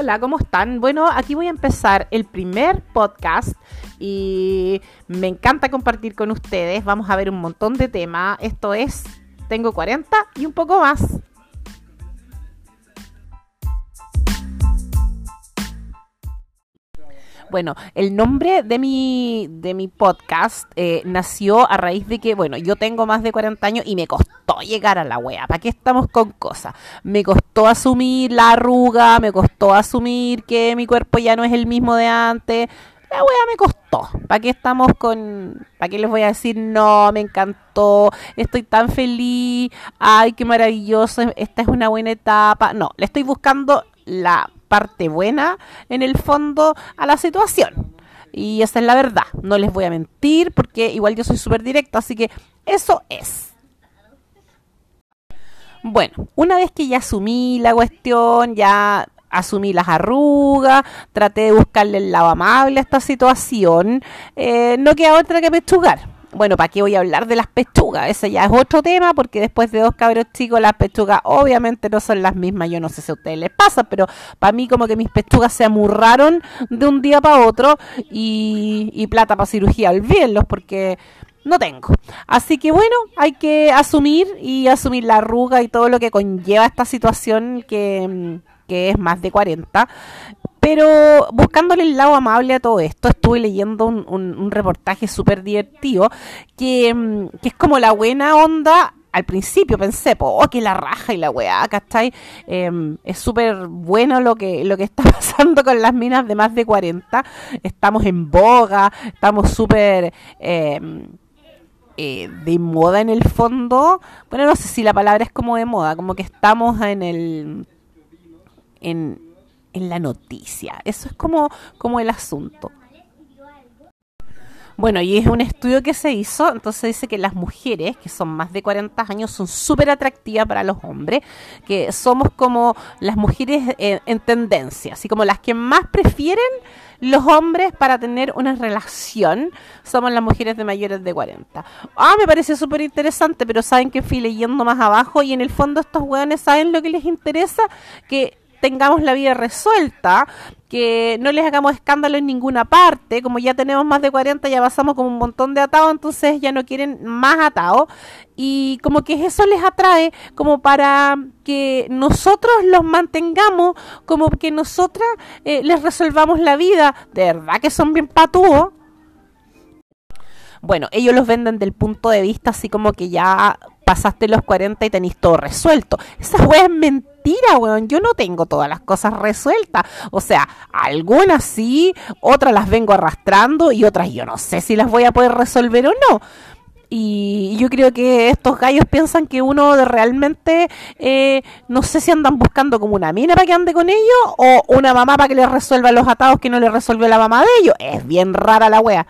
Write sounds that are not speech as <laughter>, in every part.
Hola, ¿cómo están? Bueno, aquí voy a empezar el primer podcast y me encanta compartir con ustedes. Vamos a ver un montón de temas. Esto es Tengo 40 y un poco más. Bueno, el nombre de mi, de mi podcast eh, nació a raíz de que, bueno, yo tengo más de 40 años y me costó llegar a la wea. ¿Para qué estamos con cosas? Me costó asumir la arruga, me costó asumir que mi cuerpo ya no es el mismo de antes. La wea me costó. ¿Para qué estamos con.? ¿Para qué les voy a decir no? Me encantó. Estoy tan feliz. Ay, qué maravilloso. Esta es una buena etapa. No, le estoy buscando la parte buena en el fondo a la situación. Y esa es la verdad. No les voy a mentir porque igual yo soy súper directa. Así que eso es. Bueno, una vez que ya asumí la cuestión, ya asumí las arrugas, traté de buscarle el lado amable a esta situación, eh, no queda otra que pechugar bueno, ¿para qué voy a hablar de las pechugas? Ese ya es otro tema, porque después de dos cabros chicos, las pechugas obviamente no son las mismas. Yo no sé si a ustedes les pasa, pero para mí como que mis pechugas se amurraron de un día para otro y, plata para cirugía, olvídenlos, porque no tengo. Así que bueno, hay que asumir y asumir la arruga y todo lo que conlleva esta situación que, que es más de 40. Pero buscándole el lado amable a todo esto, estuve leyendo un, reportaje súper divertido mm, que, es como la buena onda al principio pensé, oh, que la raja y la weá, ¿cachai? Em, es súper bueno lo que, lo que está <laughs> pasando con las minas de más de 40. Estamos en boga, estamos súper em, eh, de moda en el fondo. Bueno, no sé si la palabra es como de moda, como que estamos en el... En, en la noticia. Eso es como, como el asunto. Bueno, y es un estudio que se hizo, entonces dice que las mujeres, que son más de 40 años, son súper atractivas para los hombres, que somos como las mujeres en, tendencia, así como las que más prefieren los hombres para tener una relación, somos las mujeres de mayores de 40. Ah, me parece súper interesante, pero saben que fui leyendo más abajo y en el fondo estos hueones saben lo que les interesa, que tengamos la vida resuelta, que no les hagamos escándalo en ninguna parte, como ya tenemos más de 40, ya pasamos como un montón de atados, entonces ya no quieren más atados, y como que eso les atrae como para que nosotros los mantengamos, como que nosotras eh, les resolvamos la vida, de verdad que son bien patúos. Bueno, ellos los venden del punto de vista así como que ya pasaste los 40 y tenéis todo resuelto. Esa weá es mentira, weón. Yo no tengo todas las cosas resueltas. O sea, algunas sí, otras las vengo arrastrando y otras yo no sé si las voy a poder resolver o no. Y yo creo que estos gallos piensan que uno realmente, eh, no sé si andan buscando como una mina para que ande con ellos o una mamá para que les resuelva los atados que no le resuelve la mamá de ellos. Es bien rara la wea.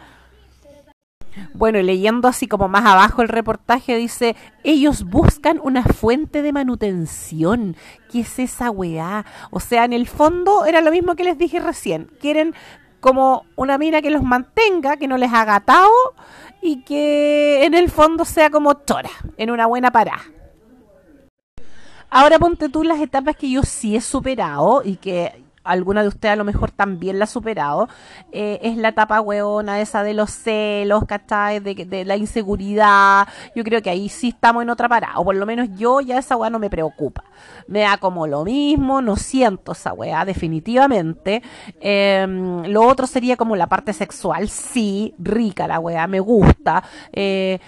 Bueno, leyendo así como más abajo el reportaje dice, ellos buscan una fuente de manutención. ¿Qué es esa weá? O sea, en el fondo era lo mismo que les dije recién. Quieren como una mina que los mantenga, que no les haga atado y que en el fondo sea como chora, en una buena parada. Ahora ponte tú las etapas que yo sí he superado y que alguna de ustedes a lo mejor también la ha superado, eh, es la etapa hueona esa de los celos, ¿cachai? De, de, la inseguridad. Yo creo que ahí sí estamos en otra parada, o por lo menos yo ya esa weá no me preocupa. Me da como lo mismo, no siento esa weá, definitivamente. Em, lo otro sería como la parte sexual, sí, rica la weá, me gusta. Eh,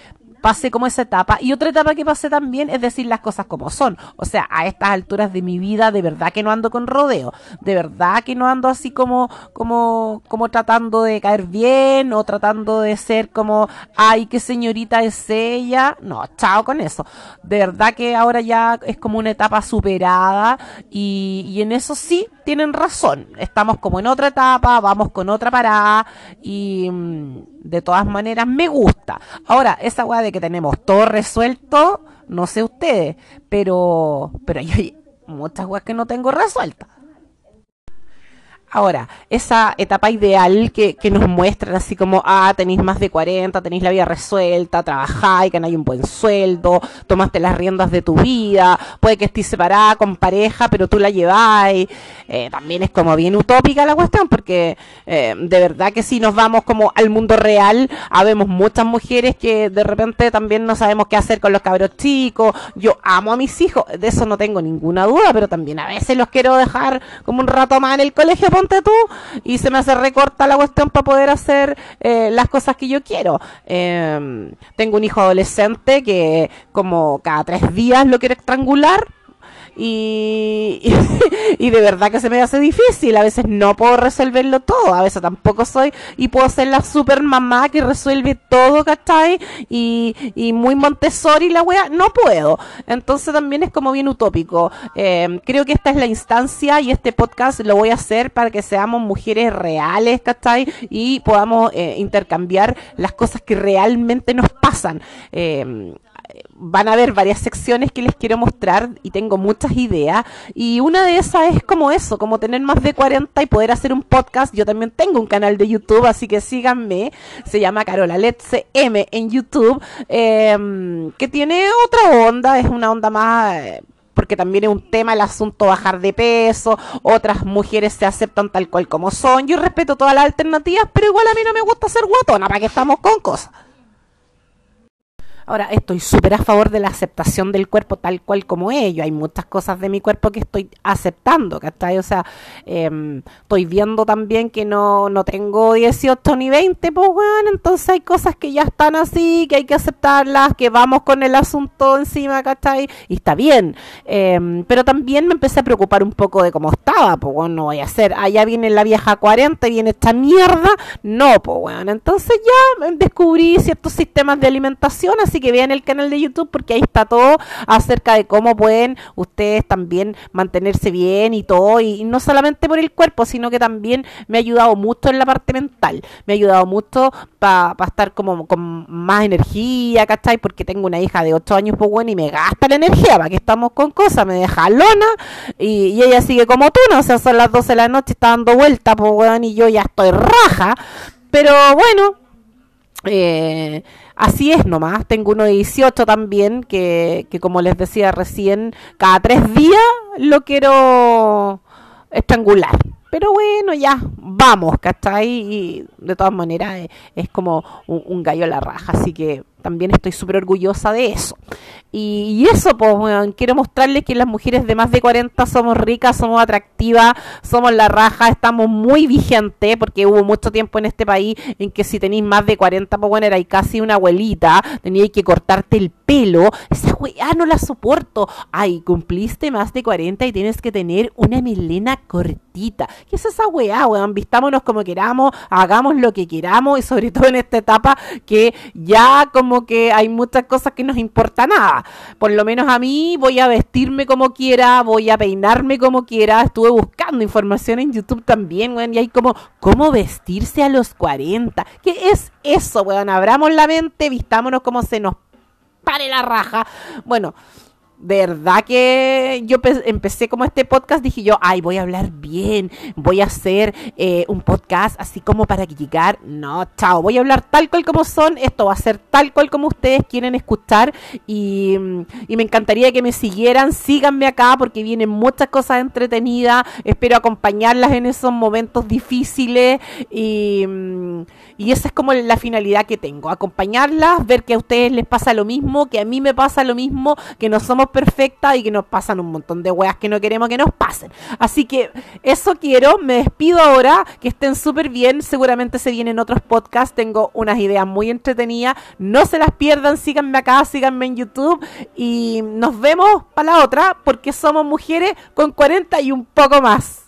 pasé como esa etapa. Y otra etapa que pasé también es decir las cosas como son. O sea, a estas alturas de mi vida, de verdad que no ando con rodeo. De verdad que no ando así como, como, como tratando de caer bien o tratando de ser como, ay, qué señorita es ella. No, chao con eso. De verdad que ahora ya es como una etapa superada y, y en eso sí tienen razón. Estamos como en otra etapa, vamos con otra parada y mm, de todas maneras me gusta. Ahora, esa weá de que tenemos todo resuelto, no sé ustedes, pero, pero hay muchas weas que no tengo resueltas. Ahora, esa etapa ideal que, que, nos muestran así como, ah, tenéis más de 40, tenéis la vida resuelta, trabajáis, ganáis un buen sueldo, tomaste las riendas de tu vida, puede que estés separada con pareja, pero tú la lleváis, eh, también es como bien utópica la cuestión, porque eh, de verdad que si nos vamos como al mundo real, habemos muchas mujeres que de repente también no sabemos qué hacer con los cabros chicos, yo amo a mis hijos, de eso no tengo ninguna duda, pero también a veces los quiero dejar como un rato más en el colegio, tú, y se me hace recorta la cuestión para poder hacer eh, las cosas que yo quiero. Em, tengo un hijo adolescente que como cada tres días lo quiere estrangular y, <laughs> y, de verdad que se me hace difícil. A veces no puedo resolverlo todo, a veces tampoco soy y puedo ser la super mamá que resuelve todo, ¿cachai? Y, y muy Montessori la wea, no puedo. Entonces también es como bien utópico. Eh, creo que esta es la instancia y este podcast lo voy a hacer para que seamos mujeres reales, ¿cachai? Y podamos eh, intercambiar las cosas que realmente nos pasan. Eh, van a haber varias secciones que les quiero mostrar y tengo muchas ideas. Y una de esas es como eso, como tener más de 40 y poder hacer un podcast. Yo también tengo un canal de YouTube, así que síganme. Se llama Carola Letze M en YouTube, em, que tiene otra onda, es una onda más... porque también es un tema el asunto bajar de peso, otras mujeres se aceptan tal cual como son, yo respeto todas las alternativas, pero igual a mí no me gusta ser guatona, para que estamos con cosas. Ahora, estoy súper a favor de la aceptación del cuerpo tal cual como es. Hay muchas cosas de mi cuerpo que estoy aceptando, ¿cachai? O sea, eh, estoy viendo también que no, no tengo 18 ni 20, pues bueno, entonces hay cosas que ya están así, que hay que aceptarlas, que vamos con el asunto encima, ¿cachai? Y está bien. Eh, pero también me empecé a preocupar un poco de cómo estaba, pues bueno, no voy a hacer, allá viene la vieja 40 y viene esta mierda. No, pues bueno, entonces ya descubrí ciertos sistemas de alimentación, que vean el canal de YouTube porque ahí está todo acerca de cómo pueden ustedes también mantenerse bien y todo, y, no solamente por el cuerpo, sino que también me ha ayudado mucho en la parte mental, me ha ayudado mucho para estar como con más energía, ¿cachai? Porque tengo una hija de 8 años, pues bueno, y me gasta la energía, para que estamos con cosas, me deja lona, y, ella sigue como tú, ¿no? O sea, son las 12 de la noche, está dando vuelta, pues bueno, y yo ya estoy raja, pero bueno, eh, así es nomás. Tengo uno de 18 también, que, que como les decía recién, cada tres días lo quiero estrangular. Pero bueno, ya, vamos, ¿cachai? Y de todas maneras es, como un, un, gallo a la raja, así que también estoy súper orgullosa de eso. Y, eso, pues, quiero mostrarles que las mujeres de más de 40 somos ricas, somos atractivas, somos la raja, estamos muy vigentes, porque hubo mucho tiempo en este país en que si tenéis más de 40, pues bueno, erais casi una abuelita, teníais que cortarte el pelo. Esa weá no la soporto. Ay, cumpliste más de 40 y tienes que tener una melena cortita. ¿Qué es esa weá, weón? Vistámonos como queramos, hagamos lo que queramos y sobre todo en esta etapa que ya como que hay muchas cosas que nos importa nada por lo menos a mí voy a vestirme como quiera, voy a peinarme como quiera. Estuve buscando información en YouTube también, weón, y hay como cómo vestirse a los 40. ¿Qué es eso, weón? Abramos la mente, vistámonos como se nos pare la raja. Bueno, verdad que yo empecé como este podcast, dije yo, ay, voy a hablar bien, voy a hacer eh, un podcast así como para llegar. No, chao, voy a hablar tal cual como son, esto va a ser tal cual como ustedes quieren escuchar y, y me encantaría que me siguieran, síganme acá porque vienen muchas cosas entretenidas, espero acompañarlas en esos momentos difíciles y, y esa es como la finalidad que tengo, acompañarlas, ver que a ustedes les pasa lo mismo, que a mí me pasa lo mismo, que no somos perfecta y que nos pasan un montón de weas que no queremos que nos pasen. Así que eso quiero, me despido ahora, que estén súper bien, seguramente se vienen otros podcasts, tengo unas ideas muy entretenidas, no se las pierdan, síganme acá, síganme en YouTube y nos vemos para la otra porque somos mujeres con 40 y un poco más.